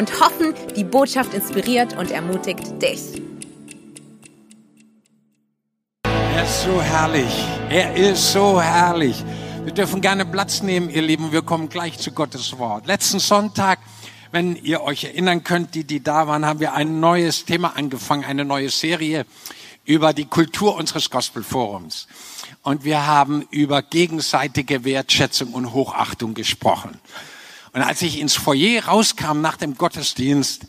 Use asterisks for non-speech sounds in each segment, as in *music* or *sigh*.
und hoffen, die Botschaft inspiriert und ermutigt dich. Er ist so herrlich. Er ist so herrlich. Wir dürfen gerne Platz nehmen, ihr Lieben. Wir kommen gleich zu Gottes Wort. Letzten Sonntag, wenn ihr euch erinnern könnt, die, die da waren, haben wir ein neues Thema angefangen, eine neue Serie über die Kultur unseres Gospelforums. Und wir haben über gegenseitige Wertschätzung und Hochachtung gesprochen. Und als ich ins Foyer rauskam nach dem Gottesdienst,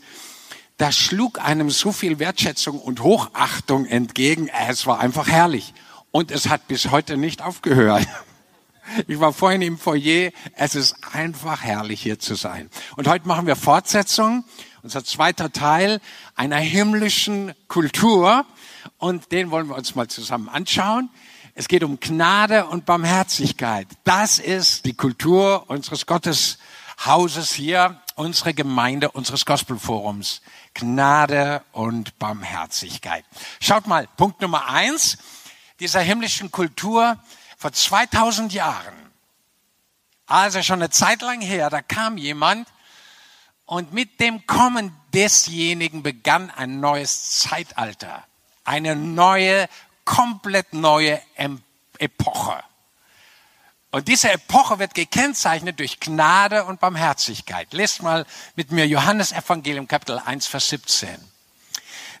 da schlug einem so viel Wertschätzung und Hochachtung entgegen. Es war einfach herrlich. Und es hat bis heute nicht aufgehört. *laughs* Ich war vorhin im Foyer. Es ist einfach herrlich hier zu sein. Und heute machen wir Fortsetzung. Unser zweiter Teil einer himmlischen Kultur. Und den wollen wir uns mal zusammen anschauen. Es geht um Gnade und Barmherzigkeit. Das ist die Kultur unseres Gotteshauses hier, unsere Gemeinde, unseres Gospelforums. Gnade und Barmherzigkeit. Schaut mal, Punkt Nummer eins dieser himmlischen Kultur vor 2000 Jahren. Also schon eine Zeit lang her, da kam jemand und mit dem Kommen desjenigen begann ein neues Zeitalter, eine neue, komplett neue Epoche. Und diese Epoche wird gekennzeichnet durch Gnade und Barmherzigkeit. Lest mal mit mir Johannes Evangelium Kapitel 1, Vers 17.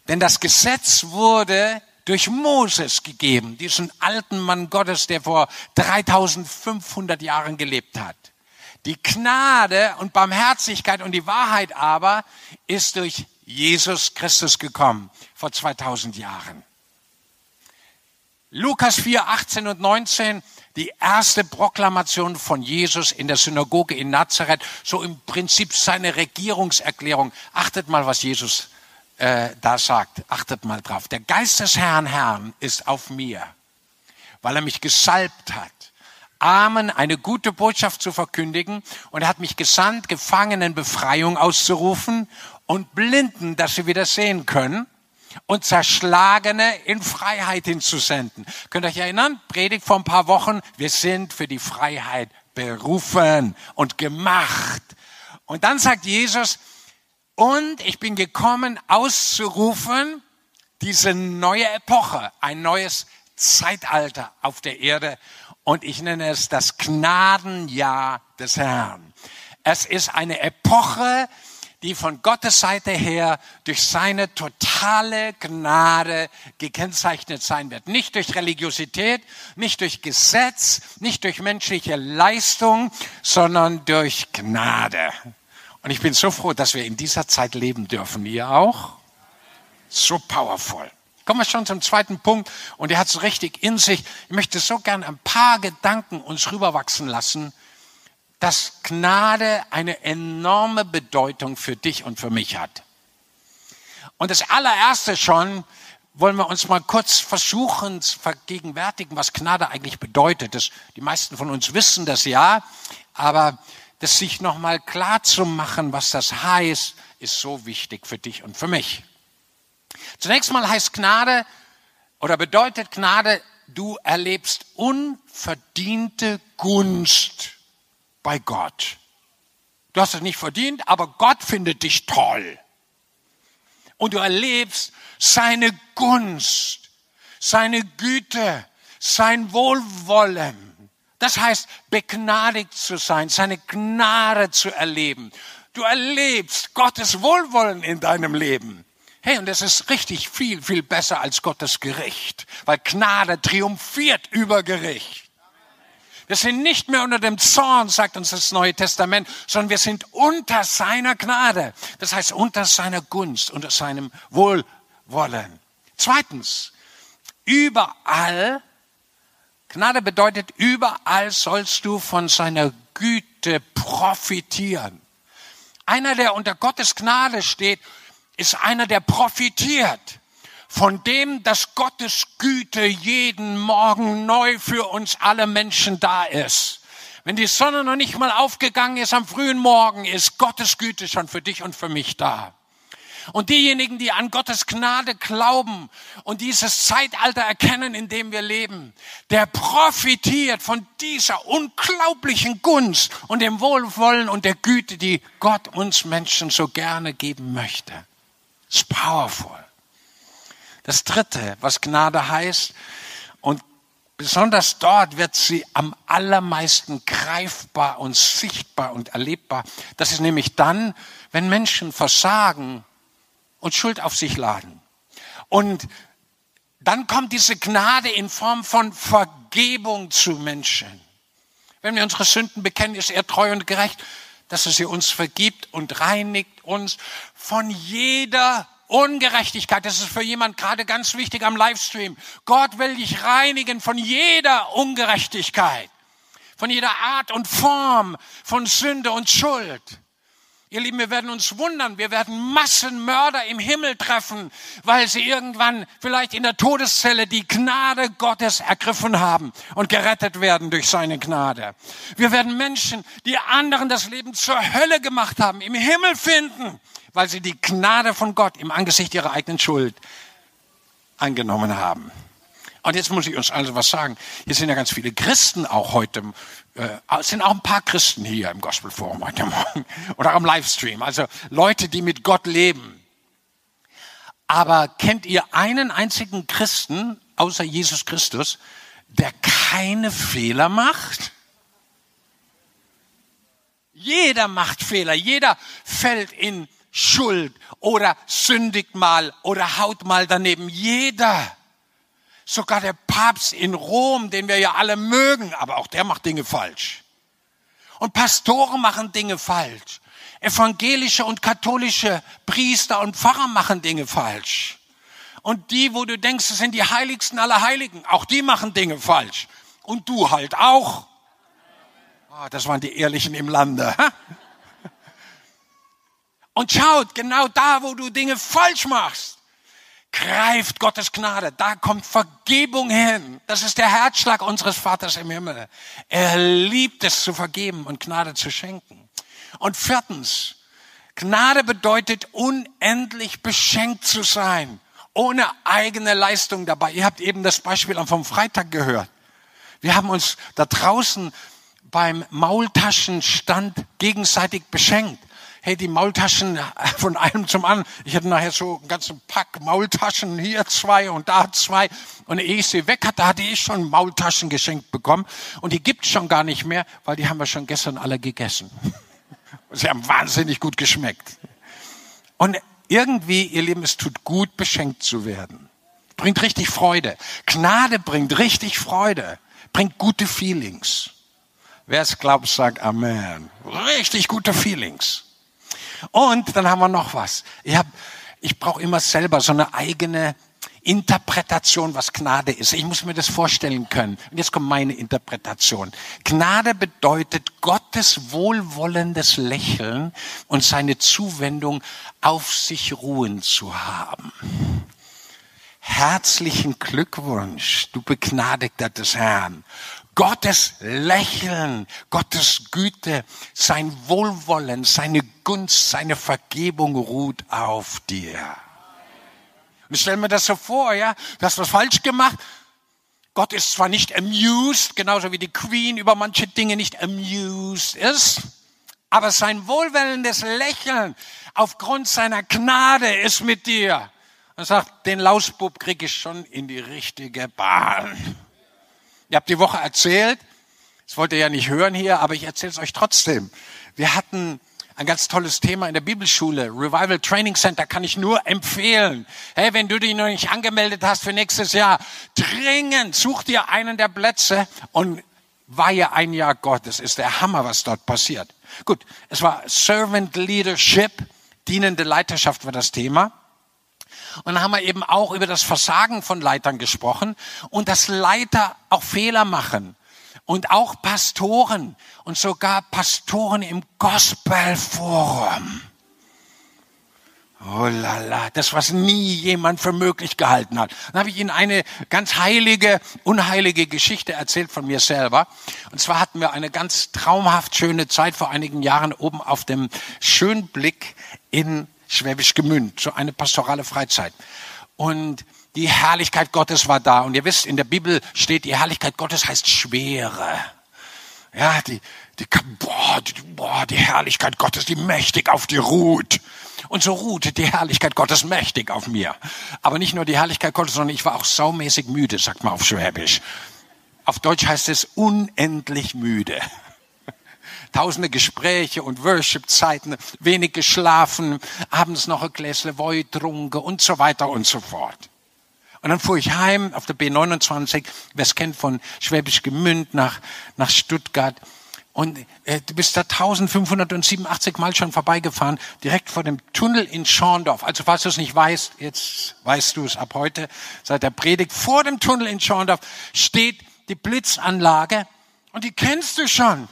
Denn das Gesetz wurde durch Moses gegeben, diesen alten Mann Gottes, der vor 3500 Jahren gelebt hat. Die Gnade und Barmherzigkeit und die Wahrheit aber ist durch Jesus Christus gekommen vor 2000 Jahren. Lukas 4, 18 und 19 die erste Proklamation von Jesus in der Synagoge in Nazareth, so im Prinzip seine Regierungserklärung. Achtet mal, was Jesus äh, da sagt. Achtet mal drauf. Der Geist des Herrn, Herrn ist auf mir, weil er mich gesalbt hat. Armen eine gute Botschaft zu verkündigen und er hat mich gesandt, Gefangenen Befreiung auszurufen und Blinden, dass sie wieder sehen können und Zerschlagene in Freiheit hinzusenden. Könnt ihr euch erinnern? Predigt vor ein paar Wochen. Wir sind für die Freiheit berufen und gemacht. Und dann sagt Jesus, und ich bin gekommen, auszurufen, diese neue Epoche, ein neues Zeitalter auf der Erde. Und ich nenne es das Gnadenjahr des Herrn. Es ist eine Epoche, die von Gottes Seite her durch seine totale Gnade gekennzeichnet sein wird. Nicht durch Religiosität, nicht durch Gesetz, nicht durch menschliche Leistung, sondern durch Gnade. Und ich bin so froh, dass wir in dieser Zeit leben dürfen. Ihr auch? So powerful. Kommen wir schon zum zweiten Punkt und er hat es richtig in sich. Ich möchte so gern ein paar Gedanken uns rüberwachsen lassen dass Gnade eine enorme Bedeutung für dich und für mich hat. Und das allererste schon wollen wir uns mal kurz versuchen zu vergegenwärtigen, was Gnade eigentlich bedeutet. Das, die meisten von uns wissen das ja, aber das sich nochmal klar zu machen, was das heißt, ist so wichtig für dich und für mich. Zunächst mal heißt Gnade oder bedeutet Gnade, du erlebst unverdiente Gunst bei Gott. Du hast es nicht verdient, aber Gott findet dich toll. Und du erlebst seine Gunst, seine Güte, sein Wohlwollen. Das heißt, begnadigt zu sein, seine Gnade zu erleben. Du erlebst Gottes Wohlwollen in deinem Leben. Hey, und das ist richtig viel, viel besser als Gottes Gericht, weil Gnade triumphiert über Gericht. Wir sind nicht mehr unter dem Zorn, sagt uns das Neue Testament, sondern wir sind unter seiner Gnade. Das heißt unter seiner Gunst, unter seinem Wohlwollen. Zweitens, überall, Gnade bedeutet, überall sollst du von seiner Güte profitieren. Einer, der unter Gottes Gnade steht, ist einer, der profitiert von dem, dass Gottes Güte jeden Morgen neu für uns alle Menschen da ist. Wenn die Sonne noch nicht mal aufgegangen ist am frühen Morgen, ist Gottes Güte schon für dich und für mich da. Und diejenigen, die an Gottes Gnade glauben und dieses Zeitalter erkennen, in dem wir leben, der profitiert von dieser unglaublichen Gunst und dem Wohlwollen und der Güte, die Gott uns Menschen so gerne geben möchte. Ist powerful. Das dritte, was Gnade heißt, und besonders dort wird sie am allermeisten greifbar und sichtbar und erlebbar. Das ist nämlich dann, wenn Menschen versagen und Schuld auf sich laden. Und dann kommt diese Gnade in Form von Vergebung zu Menschen. Wenn wir unsere Sünden bekennen, ist er treu und gerecht, dass er sie uns vergibt und reinigt uns von jeder Ungerechtigkeit. Das ist für jemand gerade ganz wichtig am Livestream. Gott will dich reinigen von jeder Ungerechtigkeit, von jeder Art und Form von Sünde und Schuld. Ihr Lieben, wir werden uns wundern, wir werden Massenmörder im Himmel treffen, weil sie irgendwann vielleicht in der Todeszelle die Gnade Gottes ergriffen haben und gerettet werden durch seine Gnade. Wir werden Menschen, die anderen das Leben zur Hölle gemacht haben, im Himmel finden, weil sie die Gnade von Gott im Angesicht ihrer eigenen Schuld angenommen haben. Und jetzt muss ich uns also was sagen. Hier sind ja ganz viele Christen auch heute. Äh, sind auch ein paar Christen hier im Gospelforum heute Morgen *laughs* oder am Livestream. Also Leute, die mit Gott leben. Aber kennt ihr einen einzigen Christen außer Jesus Christus, der keine Fehler macht? Jeder macht Fehler. Jeder fällt in Schuld oder sündigt mal oder haut mal daneben. Jeder. Sogar der Papst in Rom, den wir ja alle mögen, aber auch der macht Dinge falsch. Und Pastoren machen Dinge falsch. Evangelische und katholische Priester und Pfarrer machen Dinge falsch. Und die, wo du denkst, es sind die heiligsten aller Heiligen, auch die machen Dinge falsch. Und du halt auch. Oh, das waren die Ehrlichen im Lande. Und schaut, genau da, wo du Dinge falsch machst, greift Gottes Gnade. Da kommt Vergebung hin. Das ist der Herzschlag unseres Vaters im Himmel. Er liebt es zu vergeben und Gnade zu schenken. Und viertens, Gnade bedeutet unendlich beschenkt zu sein, ohne eigene Leistung dabei. Ihr habt eben das Beispiel vom Freitag gehört. Wir haben uns da draußen beim Maultaschenstand gegenseitig beschenkt hey, die Maultaschen von einem zum anderen. Ich hatte nachher so einen ganzen Pack Maultaschen, hier zwei und da zwei. Und ehe ich sie weg hatte, hatte ich schon Maultaschen geschenkt bekommen. Und die gibt's schon gar nicht mehr, weil die haben wir schon gestern alle gegessen. *laughs* Sie haben wahnsinnig gut geschmeckt. Und irgendwie, ihr Lieben, es tut gut, beschenkt zu werden. Bringt richtig Freude. Gnade bringt richtig Freude. Bringt gute Feelings. Wer es glaubt, sagt Amen. Richtig gute Feelings. Und dann haben wir noch was. Ich, hab, ich brauche immer selber so eine eigene Interpretation, was Gnade ist. Ich muss mir das vorstellen können. Und jetzt kommt meine Interpretation. Gnade bedeutet Gottes wohlwollendes Lächeln und seine Zuwendung auf sich ruhen zu haben. Herzlichen Glückwunsch, du Begnadigter des Herrn. Gottes Lächeln, Gottes Güte, sein Wohlwollen, seine Gunst, seine Vergebung ruht auf dir. Und ich stelle mir das so vor, ja, du hast was falsch gemacht. Gott ist zwar nicht amused, genauso wie die Queen über manche Dinge nicht amused ist, aber sein wohlwollendes Lächeln aufgrund seiner Gnade ist mit dir. Er sagt, den Lausbub krieg ich schon in die richtige Bahn. Ihr habt die Woche erzählt, das wollt ihr ja nicht hören hier, aber ich erzähle es euch trotzdem. Wir hatten ein ganz tolles Thema in der Bibelschule. Revival Training Center kann ich nur empfehlen. Hey, wenn du dich noch nicht angemeldet hast für nächstes Jahr, dringend such dir einen der Plätze und weihe ein Jahr Gott. Das ist der Hammer, was dort passiert. Gut, es war Servant Leadership, dienende Leiterschaft war das Thema. Und dann haben wir eben auch über das Versagen von Leitern gesprochen und dass Leiter auch Fehler machen. Und auch Pastoren und sogar Pastoren im Gospelforum. Oh la la, das, was nie jemand für möglich gehalten hat. Dann habe ich Ihnen eine ganz heilige, unheilige Geschichte erzählt von mir selber. Und zwar hatten wir eine ganz traumhaft schöne Zeit vor einigen Jahren oben auf dem Schönblick in Schwäbisch Gemünd, so eine pastorale Freizeit. Und die Herrlichkeit Gottes war da. Und ihr wisst, in der Bibel steht, die Herrlichkeit Gottes heißt Schwere. Ja, die, die, boah, die, boah, die Herrlichkeit Gottes, die mächtig auf dir ruht. Und so ruhte die Herrlichkeit Gottes mächtig auf mir. Aber nicht nur die Herrlichkeit Gottes, sondern ich war auch saumäßig müde, sagt man auf Schwäbisch. Auf Deutsch heißt es unendlich müde. Tausende Gespräche und Worship-Zeiten, wenig geschlafen, abends noch ein Gläsle Woi trunken und so weiter und so fort. Und dann fuhr ich heim auf der B29, wer es kennt, von Schwäbisch Gemünd nach, nach Stuttgart. Und äh, du bist da 1587 Mal schon vorbeigefahren, direkt vor dem Tunnel in Schorndorf. Also falls du es nicht weißt, jetzt weißt du es ab heute, seit der Predigt, vor dem Tunnel in Schorndorf steht die Blitzanlage und die kennst du schon.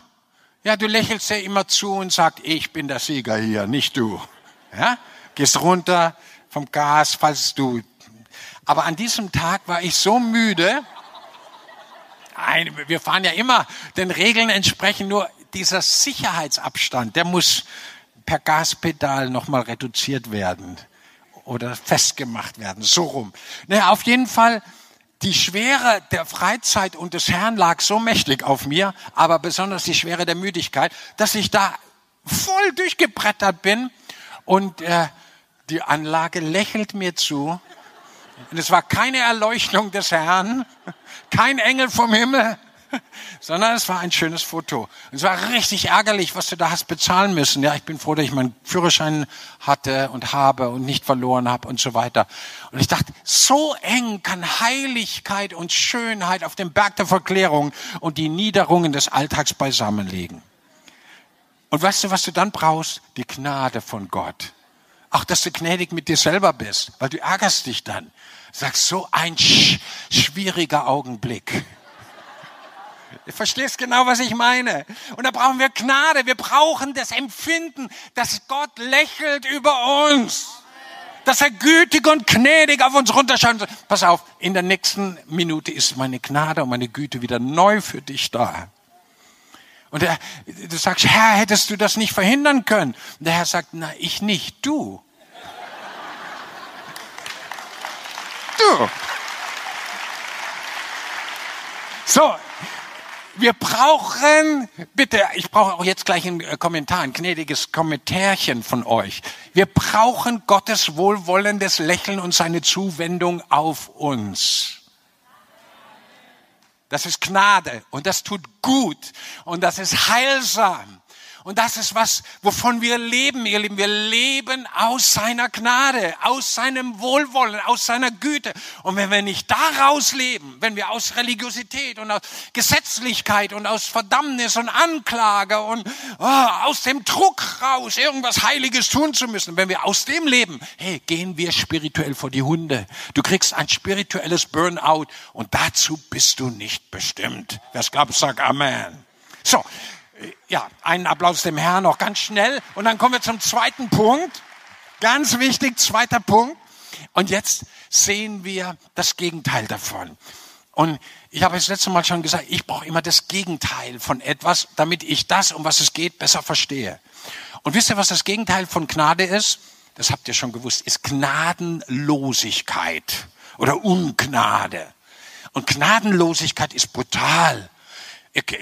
Ja, du lächelst ja immer zu und sagst, ich bin der Sieger hier, nicht du. Ja? Gehst runter vom Gas, falls du. Aber an diesem Tag war ich so müde, Nein, wir fahren ja immer den Regeln entsprechend, nur dieser Sicherheitsabstand, der muss per Gaspedal nochmal reduziert werden oder festgemacht werden, so rum. Naja, auf jeden Fall, die Schwere der Freizeit und des Herrn lag so mächtig auf mir, aber besonders die Schwere der Müdigkeit, dass ich da voll durchgebrettert bin und äh, die Anlage lächelt mir zu. Und es war keine Erleuchtung des Herrn, kein Engel vom Himmel, *laughs* sondern es war ein schönes Foto. Es war richtig ärgerlich, was du da hast bezahlen müssen. Ja, ich bin froh, dass ich meinen Führerschein hatte und habe und nicht verloren habe und so weiter. Und ich dachte, so eng kann Heiligkeit und Schönheit auf dem Berg der Verklärung und die Niederungen des Alltags beisammenlegen. Und weißt du, was du dann brauchst? Die Gnade von Gott. Auch, dass du gnädig mit dir selber bist, weil du ärgerst dich dann. Sagst, so ein sch schwieriger Augenblick. Du verstehst genau, was ich meine. Und da brauchen wir Gnade. Wir brauchen das Empfinden, dass Gott lächelt über uns. Dass er gütig und gnädig auf uns runterschaut. Pass auf, in der nächsten Minute ist meine Gnade und meine Güte wieder neu für dich da. Und er, du sagst, Herr, hättest du das nicht verhindern können? Und der Herr sagt, na, ich nicht, du. Du. So, wir brauchen, bitte, ich brauche auch jetzt gleich einen äh, Kommentar, ein gnädiges Kommentärchen von euch. Wir brauchen Gottes wohlwollendes Lächeln und seine Zuwendung auf uns. Das ist Gnade und das tut gut und das ist heilsam. Und das ist was, wovon wir leben, ihr Lieben. Wir leben aus seiner Gnade, aus seinem Wohlwollen, aus seiner Güte. Und wenn wir nicht daraus leben, wenn wir aus Religiosität und aus Gesetzlichkeit und aus Verdammnis und Anklage und oh, aus dem Druck raus, irgendwas Heiliges tun zu müssen, wenn wir aus dem leben, hey, gehen wir spirituell vor die Hunde. Du kriegst ein spirituelles Burnout und dazu bist du nicht bestimmt. Wer es glaubt, sagt Amen. So, ja, einen Applaus dem Herrn noch ganz schnell. Und dann kommen wir zum zweiten Punkt. Ganz wichtig, zweiter Punkt. Und jetzt sehen wir das Gegenteil davon. Und ich habe es letzte Mal schon gesagt, ich brauche immer das Gegenteil von etwas, damit ich das, um was es geht, besser verstehe. Und wisst ihr, was das Gegenteil von Gnade ist? Das habt ihr schon gewusst, ist Gnadenlosigkeit oder Ungnade. Und Gnadenlosigkeit ist brutal.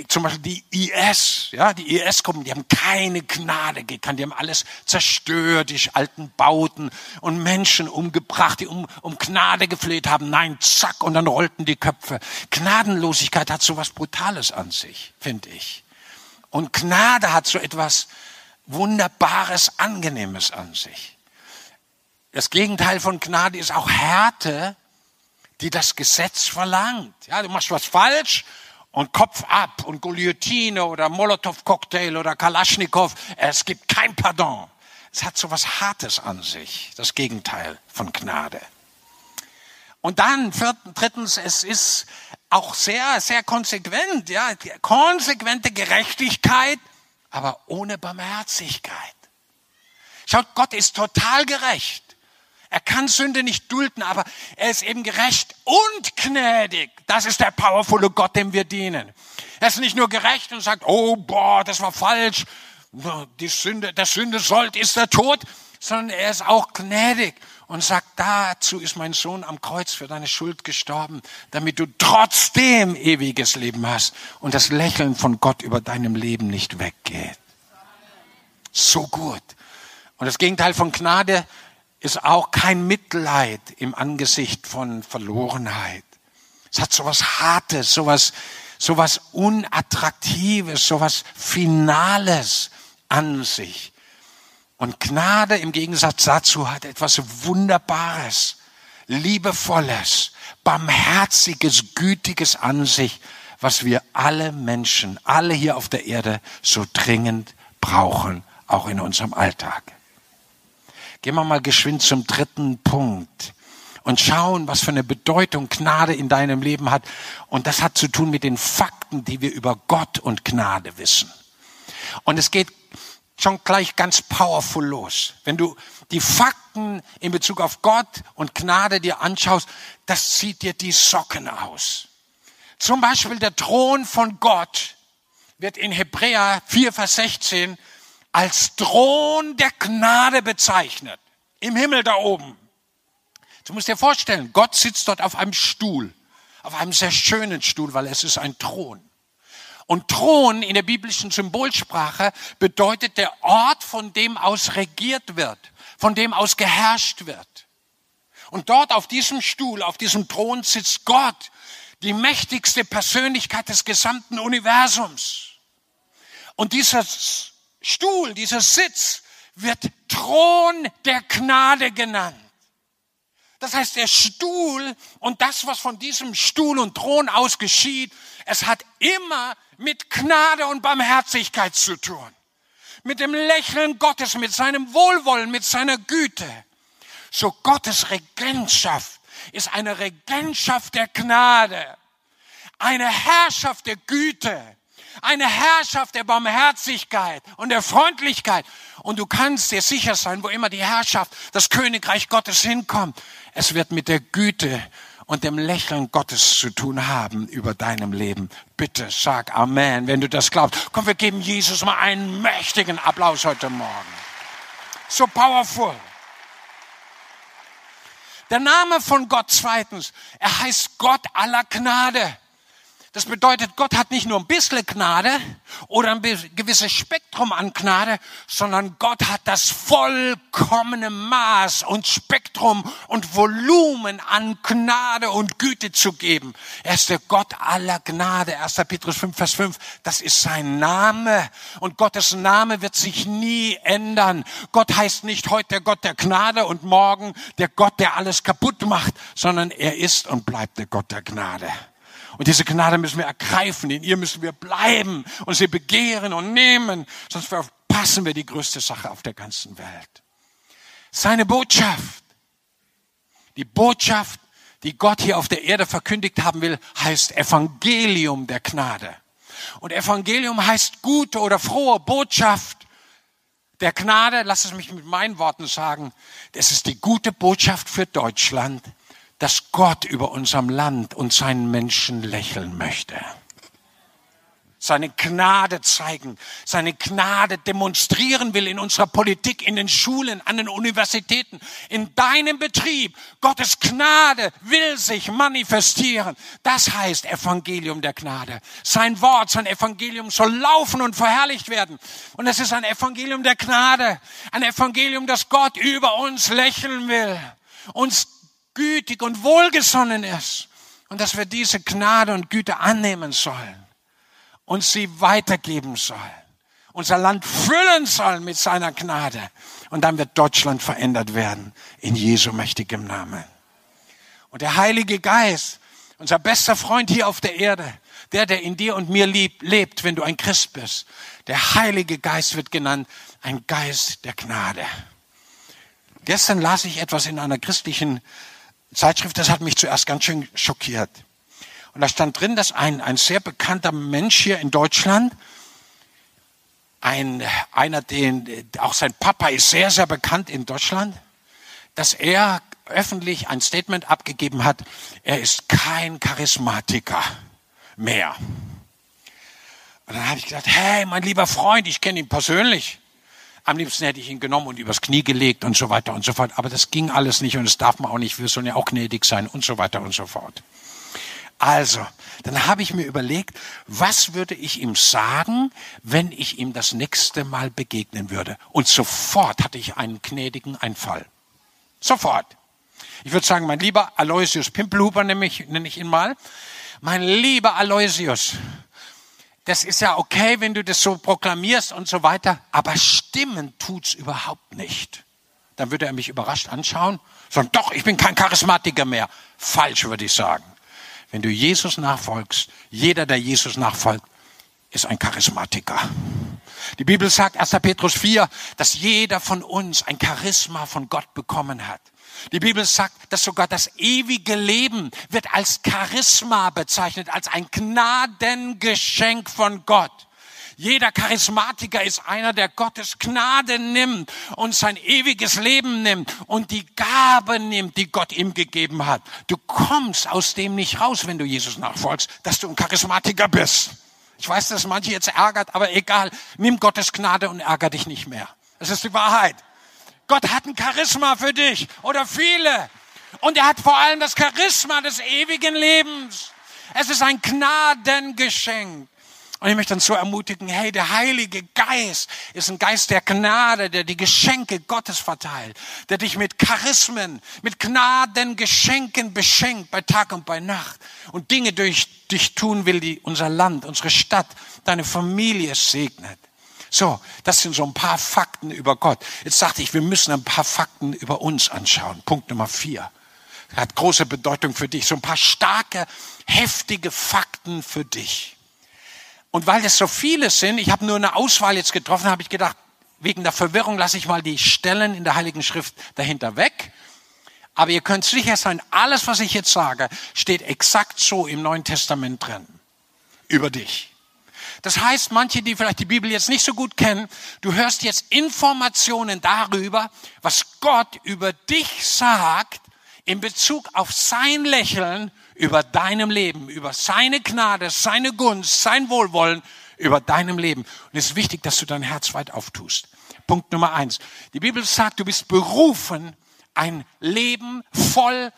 Zum Beispiel die IS, ja, die IS-Gruppen, die haben keine Gnade gekannt, die haben alles zerstört, die alten Bauten und Menschen umgebracht, die um, um Gnade gefleht haben. Nein, zack, und dann rollten die Köpfe. Gnadenlosigkeit hat so was Brutales an sich, finde ich. Und Gnade hat so etwas Wunderbares, Angenehmes an sich. Das Gegenteil von Gnade ist auch Härte, die das Gesetz verlangt. Ja, du machst was falsch und Kopf ab und Guillotine oder Molotow-Cocktail oder Kalaschnikow. Es gibt kein Pardon. Es hat so was Hartes an sich, das Gegenteil von Gnade. Und dann, vierten, drittens, es ist auch sehr, sehr konsequent, ja, konsequente Gerechtigkeit, aber ohne Barmherzigkeit. Schaut, Gott ist total gerecht. Er kann Sünde nicht dulden, aber er ist eben gerecht und gnädig. Das ist der powervolle Gott, dem wir dienen. Er ist nicht nur gerecht und sagt, oh, boah, das war falsch. Die Sünde, der Sünde sollt ist der Tod, sondern er ist auch gnädig und sagt, dazu ist mein Sohn am Kreuz für deine Schuld gestorben, damit du trotzdem ewiges Leben hast und das Lächeln von Gott über deinem Leben nicht weggeht. So gut. Und das Gegenteil von Gnade ist auch kein Mitleid im Angesicht von Verlorenheit. Es hat sowas Hartes, sowas, sowas Unattraktives, sowas Finales an sich. Und Gnade im Gegensatz dazu hat etwas Wunderbares, Liebevolles, Barmherziges, Gütiges an sich, was wir alle Menschen, alle hier auf der Erde so dringend brauchen, auch in unserem Alltag. Gehen wir mal geschwind zum dritten Punkt und schauen, was für eine Bedeutung Gnade in deinem Leben hat. Und das hat zu tun mit den Fakten, die wir über Gott und Gnade wissen. Und es geht schon gleich ganz powerful los. Wenn du die Fakten in Bezug auf Gott und Gnade dir anschaust, das zieht dir die Socken aus. Zum Beispiel der Thron von Gott wird in Hebräer 4, Vers 16 als Thron der Gnade bezeichnet. Im Himmel da oben. Du musst dir vorstellen, Gott sitzt dort auf einem Stuhl, auf einem sehr schönen Stuhl, weil es ist ein Thron. Und Thron in der biblischen Symbolsprache bedeutet der Ort, von dem aus regiert wird, von dem aus geherrscht wird. Und dort auf diesem Stuhl, auf diesem Thron sitzt Gott, die mächtigste Persönlichkeit des gesamten Universums. Und dieser Stuhl, dieser Sitz wird Thron der Gnade genannt. Das heißt, der Stuhl und das, was von diesem Stuhl und Thron aus geschieht, es hat immer mit Gnade und Barmherzigkeit zu tun. Mit dem Lächeln Gottes, mit seinem Wohlwollen, mit seiner Güte. So Gottes Regentschaft ist eine Regentschaft der Gnade, eine Herrschaft der Güte, eine Herrschaft der Barmherzigkeit und der Freundlichkeit. Und du kannst dir sicher sein, wo immer die Herrschaft, das Königreich Gottes hinkommt, es wird mit der Güte und dem Lächeln Gottes zu tun haben über deinem Leben. Bitte sag Amen, wenn du das glaubst. Komm, wir geben Jesus mal einen mächtigen Applaus heute Morgen. So powerful. Der Name von Gott zweitens, er heißt Gott aller Gnade. Das bedeutet, Gott hat nicht nur ein bisschen Gnade oder ein gewisses Spektrum an Gnade, sondern Gott hat das vollkommene Maß und Spektrum und Volumen an Gnade und Güte zu geben. Er ist der Gott aller Gnade. 1. Petrus 5, Vers 5. Das ist sein Name. Und Gottes Name wird sich nie ändern. Gott heißt nicht heute der Gott der Gnade und morgen der Gott, der alles kaputt macht, sondern er ist und bleibt der Gott der Gnade. Und diese Gnade müssen wir ergreifen, in ihr müssen wir bleiben und sie begehren und nehmen, sonst verpassen wir die größte Sache auf der ganzen Welt. Seine Botschaft, die Botschaft, die Gott hier auf der Erde verkündigt haben will, heißt Evangelium der Gnade. Und Evangelium heißt gute oder frohe Botschaft der Gnade. Lass es mich mit meinen Worten sagen. Das ist die gute Botschaft für Deutschland dass Gott über unserem Land und seinen Menschen lächeln möchte. Seine Gnade zeigen, seine Gnade demonstrieren will in unserer Politik, in den Schulen, an den Universitäten, in deinem Betrieb. Gottes Gnade will sich manifestieren. Das heißt Evangelium der Gnade. Sein Wort, sein Evangelium soll laufen und verherrlicht werden. Und es ist ein Evangelium der Gnade. Ein Evangelium, das Gott über uns lächeln will. Uns gütig und wohlgesonnen ist und dass wir diese Gnade und Güte annehmen sollen und sie weitergeben sollen. Unser Land füllen sollen mit seiner Gnade. Und dann wird Deutschland verändert werden in Jesu mächtigem Namen. Und der Heilige Geist, unser bester Freund hier auf der Erde, der, der in dir und mir lebt, wenn du ein Christ bist, der Heilige Geist wird genannt, ein Geist der Gnade. Gestern las ich etwas in einer christlichen Zeitschrift, das hat mich zuerst ganz schön schockiert. Und da stand drin, dass ein, ein sehr bekannter Mensch hier in Deutschland ein, einer, den, auch sein Papa ist sehr, sehr bekannt in Deutschland, dass er öffentlich ein Statement abgegeben hat, er ist kein Charismatiker mehr. Und dann habe ich gesagt, hey, mein lieber Freund, ich kenne ihn persönlich. Am liebsten hätte ich ihn genommen und übers Knie gelegt und so weiter und so fort. Aber das ging alles nicht und das darf man auch nicht. Wir sollen ja auch gnädig sein und so weiter und so fort. Also, dann habe ich mir überlegt, was würde ich ihm sagen, wenn ich ihm das nächste Mal begegnen würde? Und sofort hatte ich einen gnädigen Einfall. Sofort. Ich würde sagen, mein lieber Aloysius Pimpelhuber nenne ich, nenne ich ihn mal. Mein lieber Aloysius, das ist ja okay, wenn du das so proklamierst und so weiter, aber stimmen tut's überhaupt nicht. Dann würde er mich überrascht anschauen, sagen, doch, ich bin kein Charismatiker mehr. Falsch, würde ich sagen. Wenn du Jesus nachfolgst, jeder, der Jesus nachfolgt, ist ein Charismatiker. Die Bibel sagt, 1. Petrus 4, dass jeder von uns ein Charisma von Gott bekommen hat. Die Bibel sagt, dass sogar das ewige Leben wird als Charisma bezeichnet, als ein Gnadengeschenk von Gott. Jeder Charismatiker ist einer, der Gottes Gnade nimmt und sein ewiges Leben nimmt und die Gabe nimmt, die Gott ihm gegeben hat. Du kommst aus dem nicht raus, wenn du Jesus nachfolgst, dass du ein Charismatiker bist. Ich weiß, dass manche jetzt ärgert, aber egal. Nimm Gottes Gnade und ärger dich nicht mehr. Das ist die Wahrheit. Gott hat ein Charisma für dich oder viele. Und er hat vor allem das Charisma des ewigen Lebens. Es ist ein Gnadengeschenk. Und ich möchte uns so ermutigen, hey, der Heilige Geist ist ein Geist der Gnade, der die Geschenke Gottes verteilt, der dich mit Charismen, mit Gnadengeschenken beschenkt bei Tag und bei Nacht und Dinge durch dich tun will, die unser Land, unsere Stadt, deine Familie segnet. So, das sind so ein paar Fakten über Gott. Jetzt sagte ich, wir müssen ein paar Fakten über uns anschauen. Punkt Nummer vier. Hat große Bedeutung für dich. So ein paar starke, heftige Fakten für dich. Und weil das so viele sind, ich habe nur eine Auswahl jetzt getroffen, habe ich gedacht, wegen der Verwirrung lasse ich mal die Stellen in der Heiligen Schrift dahinter weg. Aber ihr könnt sicher sein, alles, was ich jetzt sage, steht exakt so im Neuen Testament drin. Über dich. Das heißt, manche, die vielleicht die Bibel jetzt nicht so gut kennen, du hörst jetzt Informationen darüber, was Gott über dich sagt in Bezug auf sein Lächeln über deinem Leben, über seine Gnade, seine Gunst, sein Wohlwollen über deinem Leben. Und es ist wichtig, dass du dein Herz weit auftust. Punkt Nummer eins. Die Bibel sagt, du bist berufen, ein Leben voll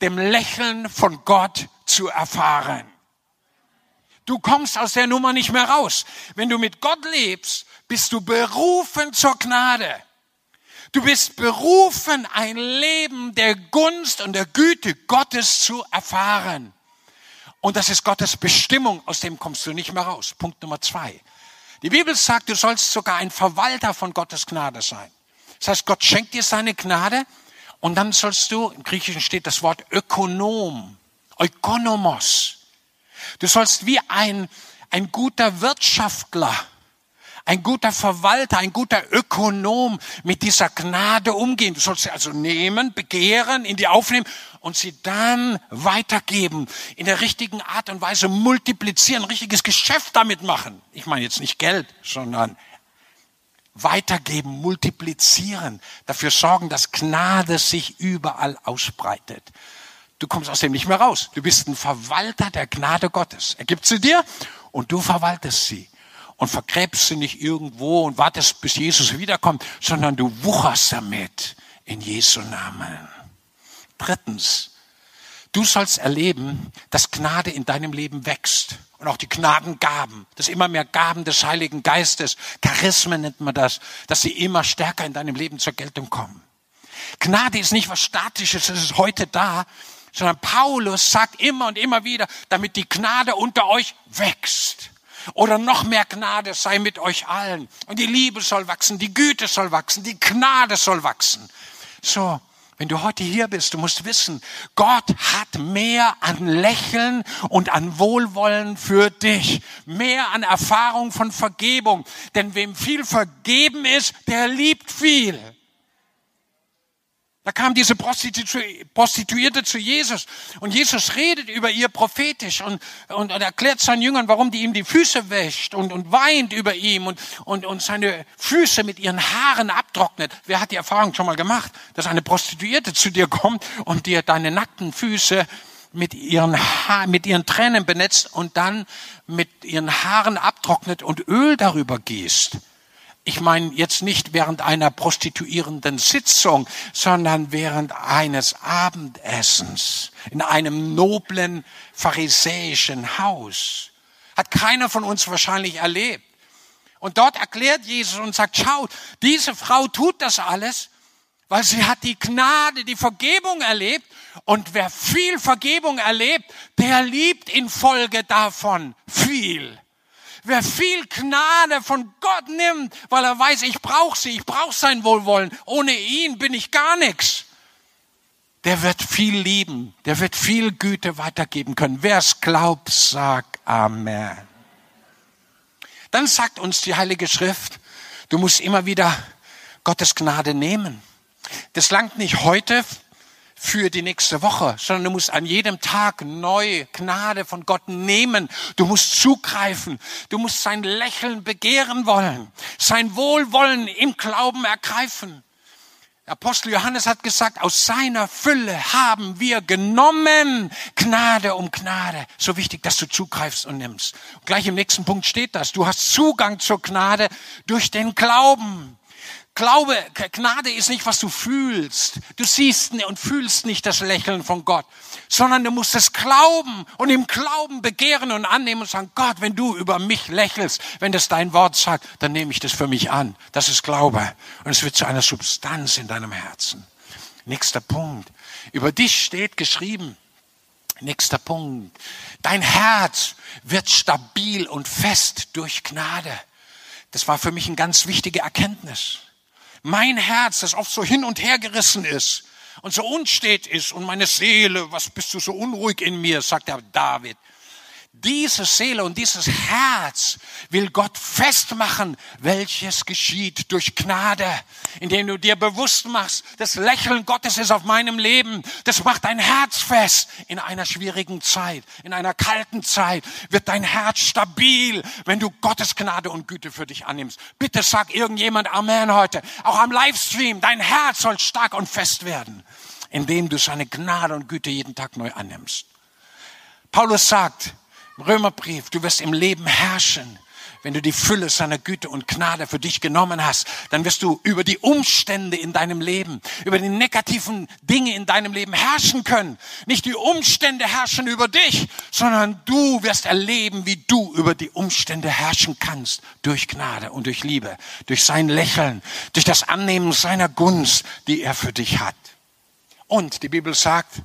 dem Lächeln von Gott zu erfahren. Du kommst aus der Nummer nicht mehr raus. Wenn du mit Gott lebst, bist du berufen zur Gnade. Du bist berufen, ein Leben der Gunst und der Güte Gottes zu erfahren. Und das ist Gottes Bestimmung, aus dem kommst du nicht mehr raus. Punkt Nummer zwei. Die Bibel sagt, du sollst sogar ein Verwalter von Gottes Gnade sein. Das heißt, Gott schenkt dir seine Gnade und dann sollst du, im Griechischen steht das Wort Ökonom, Ökonomos. Du sollst wie ein, ein guter Wirtschaftler, ein guter Verwalter, ein guter Ökonom mit dieser Gnade umgehen. Du sollst sie also nehmen, begehren, in die aufnehmen und sie dann weitergeben, in der richtigen Art und Weise multiplizieren, richtiges Geschäft damit machen. Ich meine jetzt nicht Geld, sondern weitergeben, multiplizieren, dafür sorgen, dass Gnade sich überall ausbreitet. Du kommst aus dem nicht mehr raus. Du bist ein Verwalter der Gnade Gottes. Er gibt sie dir und du verwaltest sie. Und vergräbst sie nicht irgendwo und wartest, bis Jesus wiederkommt, sondern du wucherst damit in Jesu Namen. Drittens, du sollst erleben, dass Gnade in deinem Leben wächst. Und auch die Gnadengaben, dass immer mehr Gaben des Heiligen Geistes, Charismen nennt man das, dass sie immer stärker in deinem Leben zur Geltung kommen. Gnade ist nicht was Statisches, es ist heute da, sondern Paulus sagt immer und immer wieder, damit die Gnade unter euch wächst. Oder noch mehr Gnade sei mit euch allen. Und die Liebe soll wachsen, die Güte soll wachsen, die Gnade soll wachsen. So, wenn du heute hier bist, du musst wissen, Gott hat mehr an Lächeln und an Wohlwollen für dich. Mehr an Erfahrung von Vergebung. Denn wem viel vergeben ist, der liebt viel. Da kam diese Prostitu Prostituierte zu Jesus und Jesus redet über ihr prophetisch und, und, und erklärt seinen Jüngern, warum die ihm die Füße wäscht und, und weint über ihm und, und, und seine Füße mit ihren Haaren abtrocknet. Wer hat die Erfahrung schon mal gemacht, dass eine Prostituierte zu dir kommt und dir deine nackten Füße mit ihren, ha mit ihren Tränen benetzt und dann mit ihren Haaren abtrocknet und Öl darüber gießt? Ich meine jetzt nicht während einer prostituierenden Sitzung, sondern während eines Abendessens in einem noblen pharisäischen Haus. Hat keiner von uns wahrscheinlich erlebt. Und dort erklärt Jesus und sagt, schaut, diese Frau tut das alles, weil sie hat die Gnade, die Vergebung erlebt. Und wer viel Vergebung erlebt, der liebt infolge davon viel. Wer viel Gnade von Gott nimmt, weil er weiß, ich brauche sie, ich brauche sein Wohlwollen. Ohne ihn bin ich gar nichts. Der wird viel lieben, der wird viel Güte weitergeben können. Wer es glaubt, sagt Amen. Dann sagt uns die Heilige Schrift, du musst immer wieder Gottes Gnade nehmen. Das langt nicht heute für die nächste Woche, sondern du musst an jedem Tag neue Gnade von Gott nehmen. Du musst zugreifen. Du musst sein Lächeln begehren wollen, sein Wohlwollen im Glauben ergreifen. Apostel Johannes hat gesagt, aus seiner Fülle haben wir genommen Gnade um Gnade. So wichtig, dass du zugreifst und nimmst. Und gleich im nächsten Punkt steht das. Du hast Zugang zur Gnade durch den Glauben. Glaube, Gnade ist nicht, was du fühlst. Du siehst und fühlst nicht das Lächeln von Gott, sondern du musst es glauben und im Glauben begehren und annehmen und sagen, Gott, wenn du über mich lächelst, wenn das dein Wort sagt, dann nehme ich das für mich an. Das ist Glaube. Und es wird zu einer Substanz in deinem Herzen. Nächster Punkt. Über dich steht geschrieben, Nächster Punkt. Dein Herz wird stabil und fest durch Gnade. Das war für mich eine ganz wichtige Erkenntnis mein Herz, das oft so hin und her gerissen ist und so unstet ist und meine Seele, was bist du so unruhig in mir, sagt der David. Diese Seele und dieses Herz will Gott festmachen, welches geschieht durch Gnade, indem du dir bewusst machst, das Lächeln Gottes ist auf meinem Leben. Das macht dein Herz fest. In einer schwierigen Zeit, in einer kalten Zeit wird dein Herz stabil, wenn du Gottes Gnade und Güte für dich annimmst. Bitte sag irgendjemand Amen heute. Auch am Livestream, dein Herz soll stark und fest werden, indem du seine Gnade und Güte jeden Tag neu annimmst. Paulus sagt, Römerbrief, du wirst im Leben herrschen. Wenn du die Fülle seiner Güte und Gnade für dich genommen hast, dann wirst du über die Umstände in deinem Leben, über die negativen Dinge in deinem Leben herrschen können. Nicht die Umstände herrschen über dich, sondern du wirst erleben, wie du über die Umstände herrschen kannst. Durch Gnade und durch Liebe, durch sein Lächeln, durch das Annehmen seiner Gunst, die er für dich hat. Und die Bibel sagt,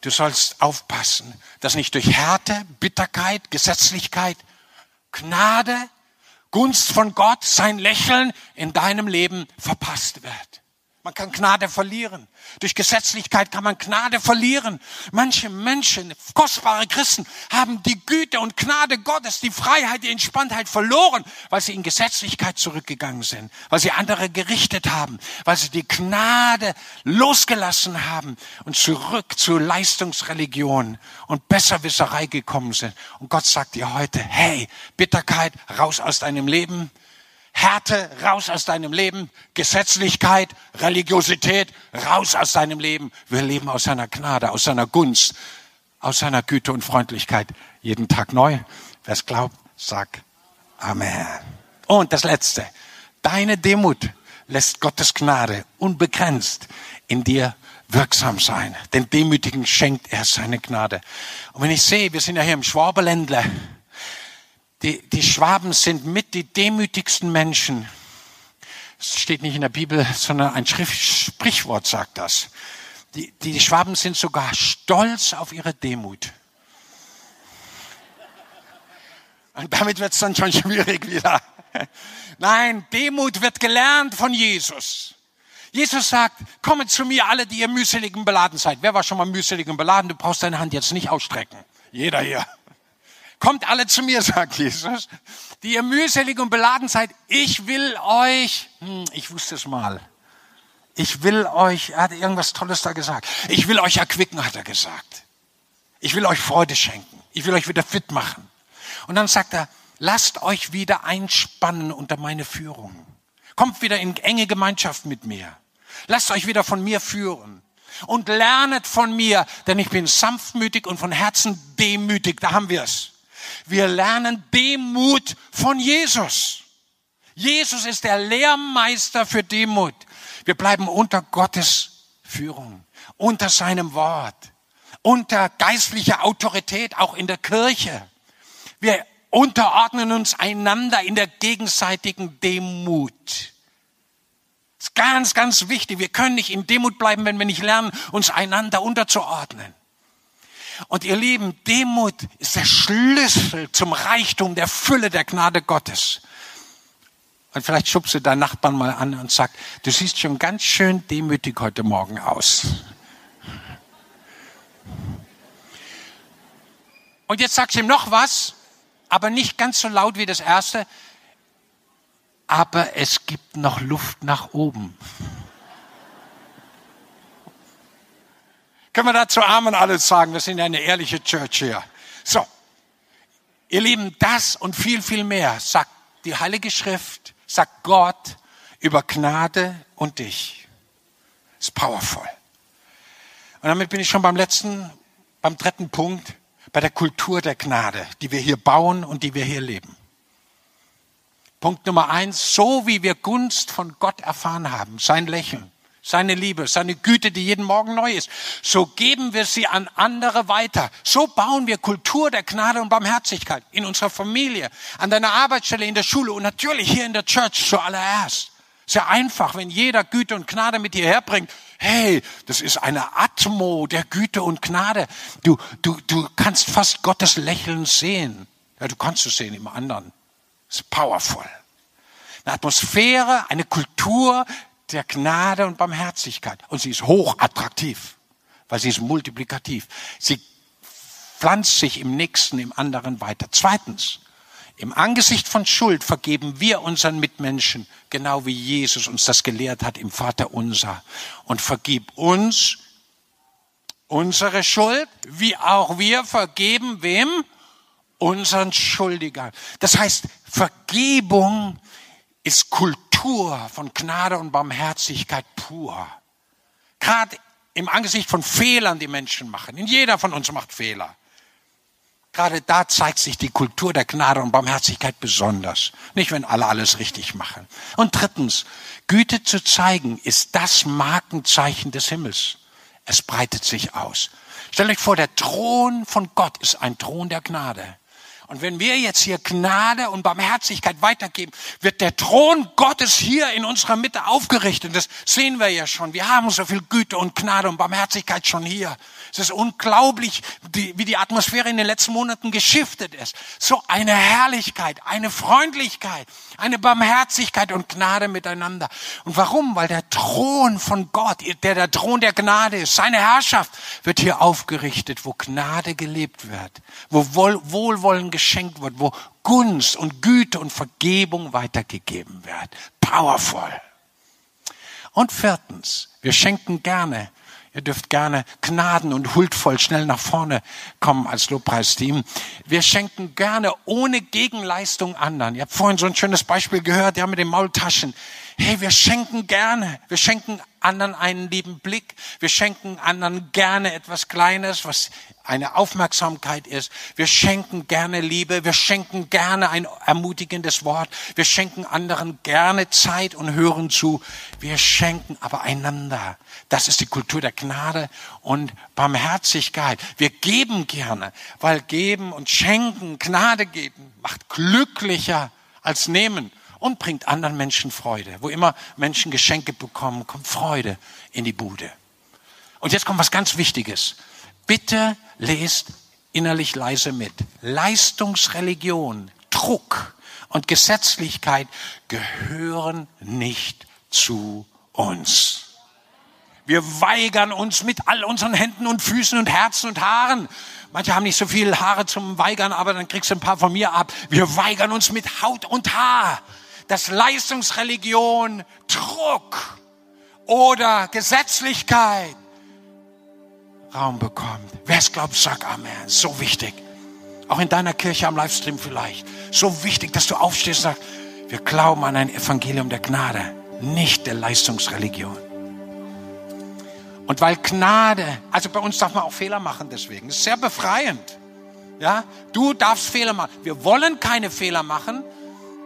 Du sollst aufpassen, dass nicht durch Härte, Bitterkeit, Gesetzlichkeit, Gnade, Gunst von Gott, sein Lächeln in deinem Leben verpasst wird. Man kann Gnade verlieren. Durch Gesetzlichkeit kann man Gnade verlieren. Manche Menschen, kostbare Christen, haben die Güte und Gnade Gottes, die Freiheit, die Entspanntheit verloren, weil sie in Gesetzlichkeit zurückgegangen sind, weil sie andere gerichtet haben, weil sie die Gnade losgelassen haben und zurück zur Leistungsreligion und Besserwisserei gekommen sind. Und Gott sagt dir heute, hey, Bitterkeit, raus aus deinem Leben Härte raus aus deinem Leben, Gesetzlichkeit, Religiosität raus aus deinem Leben. Wir leben aus seiner Gnade, aus seiner Gunst, aus seiner Güte und Freundlichkeit jeden Tag neu. Wer es glaubt, sag Amen. Und das Letzte, deine Demut lässt Gottes Gnade unbegrenzt in dir wirksam sein. Den Demütigen schenkt er seine Gnade. Und wenn ich sehe, wir sind ja hier im Schwaberländler, die, die Schwaben sind mit die demütigsten Menschen. Es steht nicht in der Bibel, sondern ein Schrift, Sprichwort sagt das. Die, die Schwaben sind sogar stolz auf ihre Demut. Und damit wird es dann schon schwierig wieder. Nein, Demut wird gelernt von Jesus. Jesus sagt, kommt zu mir alle, die ihr mühselig und beladen seid. Wer war schon mal mühselig und beladen? Du brauchst deine Hand jetzt nicht ausstrecken. Jeder hier. Kommt alle zu mir, *laughs* sagt Jesus, die ihr mühselig und beladen seid. Ich will euch, hm, ich wusste es mal, ich will euch, er hat irgendwas Tolles da gesagt. Ich will euch erquicken, hat er gesagt. Ich will euch Freude schenken. Ich will euch wieder fit machen. Und dann sagt er, lasst euch wieder einspannen unter meine Führung. Kommt wieder in enge Gemeinschaft mit mir. Lasst euch wieder von mir führen. Und lernet von mir, denn ich bin sanftmütig und von Herzen demütig. Da haben wir es. Wir lernen Demut von Jesus. Jesus ist der Lehrmeister für Demut. Wir bleiben unter Gottes Führung, unter seinem Wort, unter geistlicher Autorität, auch in der Kirche. Wir unterordnen uns einander in der gegenseitigen Demut. Das ist ganz, ganz wichtig. Wir können nicht in Demut bleiben, wenn wir nicht lernen, uns einander unterzuordnen. Und ihr Lieben, Demut ist der Schlüssel zum Reichtum der Fülle der Gnade Gottes. Und vielleicht schubst du deinen Nachbarn mal an und sag, du siehst schon ganz schön demütig heute Morgen aus. Und jetzt sagst du ihm noch was, aber nicht ganz so laut wie das erste. Aber es gibt noch Luft nach oben. Können wir dazu Amen alles sagen? Wir sind eine ehrliche Church hier. So. Ihr Lieben, das und viel, viel mehr sagt die Heilige Schrift, sagt Gott über Gnade und dich. ist powerful. Und damit bin ich schon beim letzten, beim dritten Punkt, bei der Kultur der Gnade, die wir hier bauen und die wir hier leben. Punkt Nummer eins, so wie wir Gunst von Gott erfahren haben, sein Lächeln, seine Liebe, seine Güte, die jeden Morgen neu ist. So geben wir sie an andere weiter. So bauen wir Kultur der Gnade und Barmherzigkeit in unserer Familie, an deiner Arbeitsstelle, in der Schule und natürlich hier in der Church zuallererst. Sehr einfach, wenn jeder Güte und Gnade mit dir herbringt. Hey, das ist eine Atmo der Güte und Gnade. Du, du, du kannst fast Gottes Lächeln sehen. Ja, du kannst es sehen im anderen. Das ist powerful. Eine Atmosphäre, eine Kultur der Gnade und Barmherzigkeit. Und sie ist hochattraktiv, weil sie ist multiplikativ. Sie pflanzt sich im Nächsten, im anderen weiter. Zweitens, im Angesicht von Schuld vergeben wir unseren Mitmenschen, genau wie Jesus uns das gelehrt hat im Vater unser. Und vergib uns unsere Schuld, wie auch wir vergeben wem? Unseren Schuldigern. Das heißt, Vergebung ist Kultur von Gnade und Barmherzigkeit pur. Gerade im Angesicht von Fehlern, die Menschen machen. In jeder von uns macht Fehler. Gerade da zeigt sich die Kultur der Gnade und Barmherzigkeit besonders. Nicht, wenn alle alles richtig machen. Und drittens, Güte zu zeigen ist das Markenzeichen des Himmels. Es breitet sich aus. Stellt euch vor, der Thron von Gott ist ein Thron der Gnade. Und wenn wir jetzt hier Gnade und Barmherzigkeit weitergeben, wird der Thron Gottes hier in unserer Mitte aufgerichtet. Das sehen wir ja schon. Wir haben so viel Güte und Gnade und Barmherzigkeit schon hier. Es ist unglaublich, wie die Atmosphäre in den letzten Monaten geschiftet ist. So eine Herrlichkeit, eine Freundlichkeit, eine Barmherzigkeit und Gnade miteinander. Und warum? Weil der Thron von Gott, der der Thron der Gnade ist, seine Herrschaft wird hier aufgerichtet, wo Gnade gelebt wird, wo Wohlwollen geschenkt wird, wo Gunst und Güte und Vergebung weitergegeben wird. Powerful. Und viertens, wir schenken gerne. Ihr dürft gerne gnaden und huldvoll schnell nach vorne kommen als Lobpreisteam. Wir schenken gerne ohne Gegenleistung anderen. Ihr habt vorhin so ein schönes Beispiel gehört, ja, mit den Maultaschen. Hey, wir schenken gerne. Wir schenken anderen einen lieben Blick. Wir schenken anderen gerne etwas Kleines, was eine Aufmerksamkeit ist. Wir schenken gerne Liebe. Wir schenken gerne ein ermutigendes Wort. Wir schenken anderen gerne Zeit und hören zu. Wir schenken aber einander. Das ist die Kultur der Gnade und Barmherzigkeit. Wir geben gerne, weil geben und schenken, Gnade geben, macht glücklicher als nehmen und bringt anderen Menschen Freude. Wo immer Menschen Geschenke bekommen, kommt Freude in die Bude. Und jetzt kommt was ganz Wichtiges. Bitte lest innerlich leise mit. Leistungsreligion, Druck und Gesetzlichkeit gehören nicht zu uns. Wir weigern uns mit all unseren Händen und Füßen und Herzen und Haaren. Manche haben nicht so viel Haare zum Weigern, aber dann kriegst du ein paar von mir ab. Wir weigern uns mit Haut und Haar dass Leistungsreligion Druck oder Gesetzlichkeit Raum bekommt. Wer es glaubt, sag Amen. So wichtig. Auch in deiner Kirche am Livestream vielleicht. So wichtig, dass du aufstehst und sagst, wir glauben an ein Evangelium der Gnade, nicht der Leistungsreligion. Und weil Gnade, also bei uns darf man auch Fehler machen deswegen, ist sehr befreiend. Ja, du darfst Fehler machen. Wir wollen keine Fehler machen,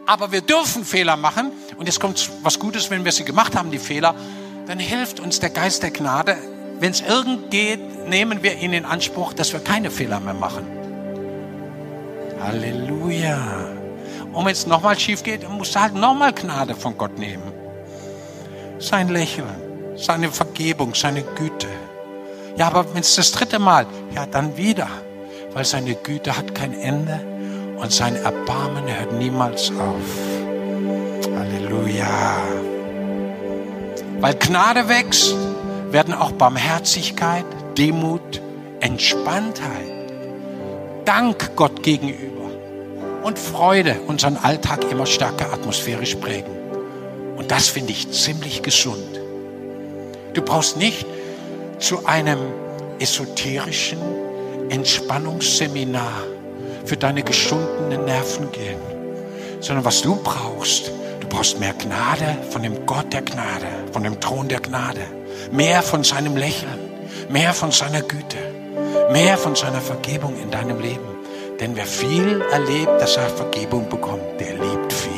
aber wir dürfen Fehler machen. Und jetzt kommt was Gutes, wenn wir sie gemacht haben, die Fehler. Dann hilft uns der Geist der Gnade. Wenn es irgend geht, nehmen wir ihn in Anspruch, dass wir keine Fehler mehr machen. Halleluja. Und wenn es nochmal schief geht, musst du halt nochmal Gnade von Gott nehmen. Sein Lächeln, seine Vergebung, seine Güte. Ja, aber wenn es das dritte Mal, ja, dann wieder. Weil seine Güte hat kein Ende und sein Erbarmen hört niemals auf. Halleluja. Weil Gnade wächst, werden auch Barmherzigkeit, Demut, Entspanntheit, Dank Gott gegenüber und Freude unseren Alltag immer stärker atmosphärisch prägen. Und das finde ich ziemlich gesund. Du brauchst nicht zu einem esoterischen Entspannungsseminar für deine geschundenen Nerven gehen, sondern was du brauchst, du brauchst mehr Gnade von dem Gott der Gnade, von dem Thron der Gnade, mehr von seinem Lächeln, mehr von seiner Güte, mehr von seiner Vergebung in deinem Leben. Denn wer viel erlebt, dass er Vergebung bekommt, der liebt viel.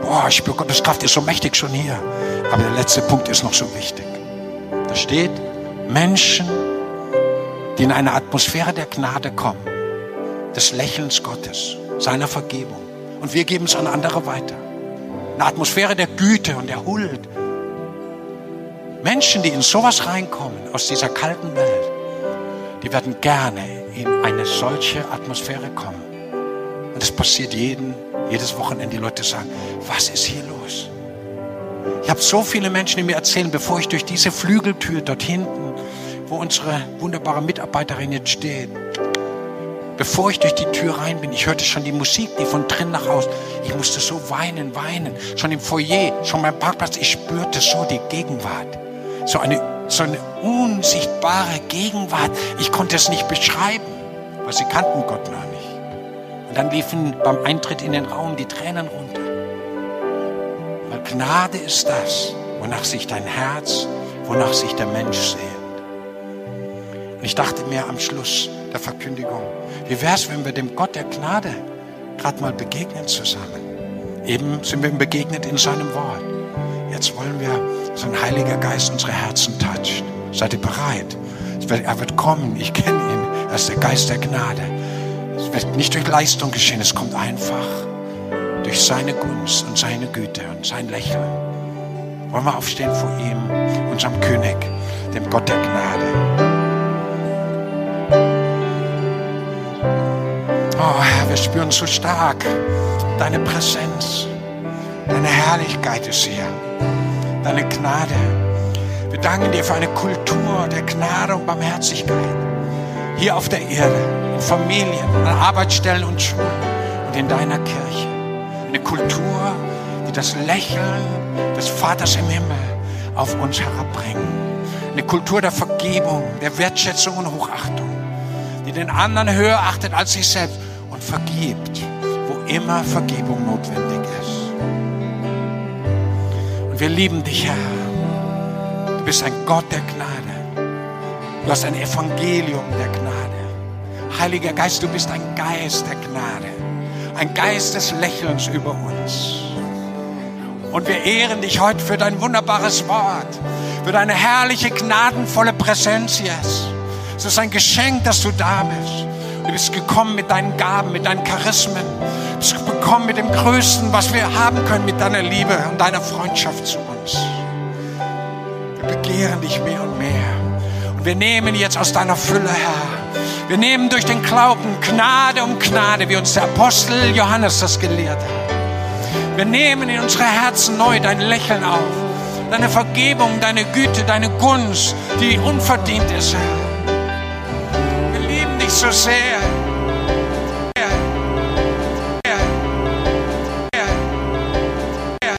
Boah, ich spüre Gottes Kraft ist so mächtig schon hier. Aber der letzte Punkt ist noch so wichtig. Da steht, Menschen, die in eine Atmosphäre der Gnade kommen, des Lächelns Gottes, seiner Vergebung. Und wir geben es an andere weiter. Eine Atmosphäre der Güte und der Huld. Menschen, die in sowas reinkommen, aus dieser kalten Welt, die werden gerne in eine solche Atmosphäre kommen. Und es passiert jeden, jedes Wochenende. Die Leute sagen, was ist hier los? Ich habe so viele Menschen, die mir erzählen, bevor ich durch diese Flügeltür dort hinten, wo unsere wunderbare Mitarbeiterin jetzt steht, bevor ich durch die Tür rein bin, ich hörte schon die Musik, die von drin nach aus. Ich musste so weinen, weinen. Schon im Foyer, schon beim Parkplatz, ich spürte so die Gegenwart. So eine so eine unsichtbare Gegenwart. Ich konnte es nicht beschreiben, weil sie kannten Gott noch nicht. Und dann liefen beim Eintritt in den Raum die Tränen runter. Weil Gnade ist das, wonach sich dein Herz, wonach sich der Mensch sehnt. Und ich dachte mir am Schluss der Verkündigung, wie wäre es, wenn wir dem Gott der Gnade gerade mal begegnen zusammen? Eben sind wir ihm begegnet in seinem Wort. Jetzt wollen wir so ein Heiliger Geist unsere Herzen toucht. Seid ihr bereit? Er wird kommen, ich kenne ihn. Er ist der Geist der Gnade. Es wird nicht durch Leistung geschehen, es kommt einfach durch seine Gunst und seine Güte und sein Lächeln. Wollen wir aufstehen vor ihm, unserem König, dem Gott der Gnade. Oh Herr, wir spüren so stark deine Präsenz. Deine Herrlichkeit ist hier deine Gnade. Wir danken dir für eine Kultur der Gnade und Barmherzigkeit. Hier auf der Erde, in Familien, an Arbeitsstellen und Schulen und in deiner Kirche. Eine Kultur, die das Lächeln des Vaters im Himmel auf uns herabbringt. Eine Kultur der Vergebung, der Wertschätzung und Hochachtung, die den anderen höher achtet als sich selbst vergibt, wo immer Vergebung notwendig ist. Und wir lieben dich, Herr. Du bist ein Gott der Gnade. Du hast ein Evangelium der Gnade. Heiliger Geist, du bist ein Geist der Gnade. Ein Geist des Lächelns über uns. Und wir ehren dich heute für dein wunderbares Wort, für deine herrliche, gnadenvolle Präsenz, yes. Es ist ein Geschenk, dass du da bist. Du bist gekommen mit deinen Gaben, mit deinen Charismen. Du bist gekommen mit dem Größten, was wir haben können, mit deiner Liebe und deiner Freundschaft zu uns. Wir begehren dich mehr und mehr. Und wir nehmen jetzt aus deiner Fülle, Herr. Wir nehmen durch den Glauben Gnade um Gnade, wie uns der Apostel Johannes das gelehrt hat. Wir nehmen in unsere Herzen neu dein Lächeln auf, deine Vergebung, deine Güte, deine Gunst, die unverdient ist, Herr dich so sehr.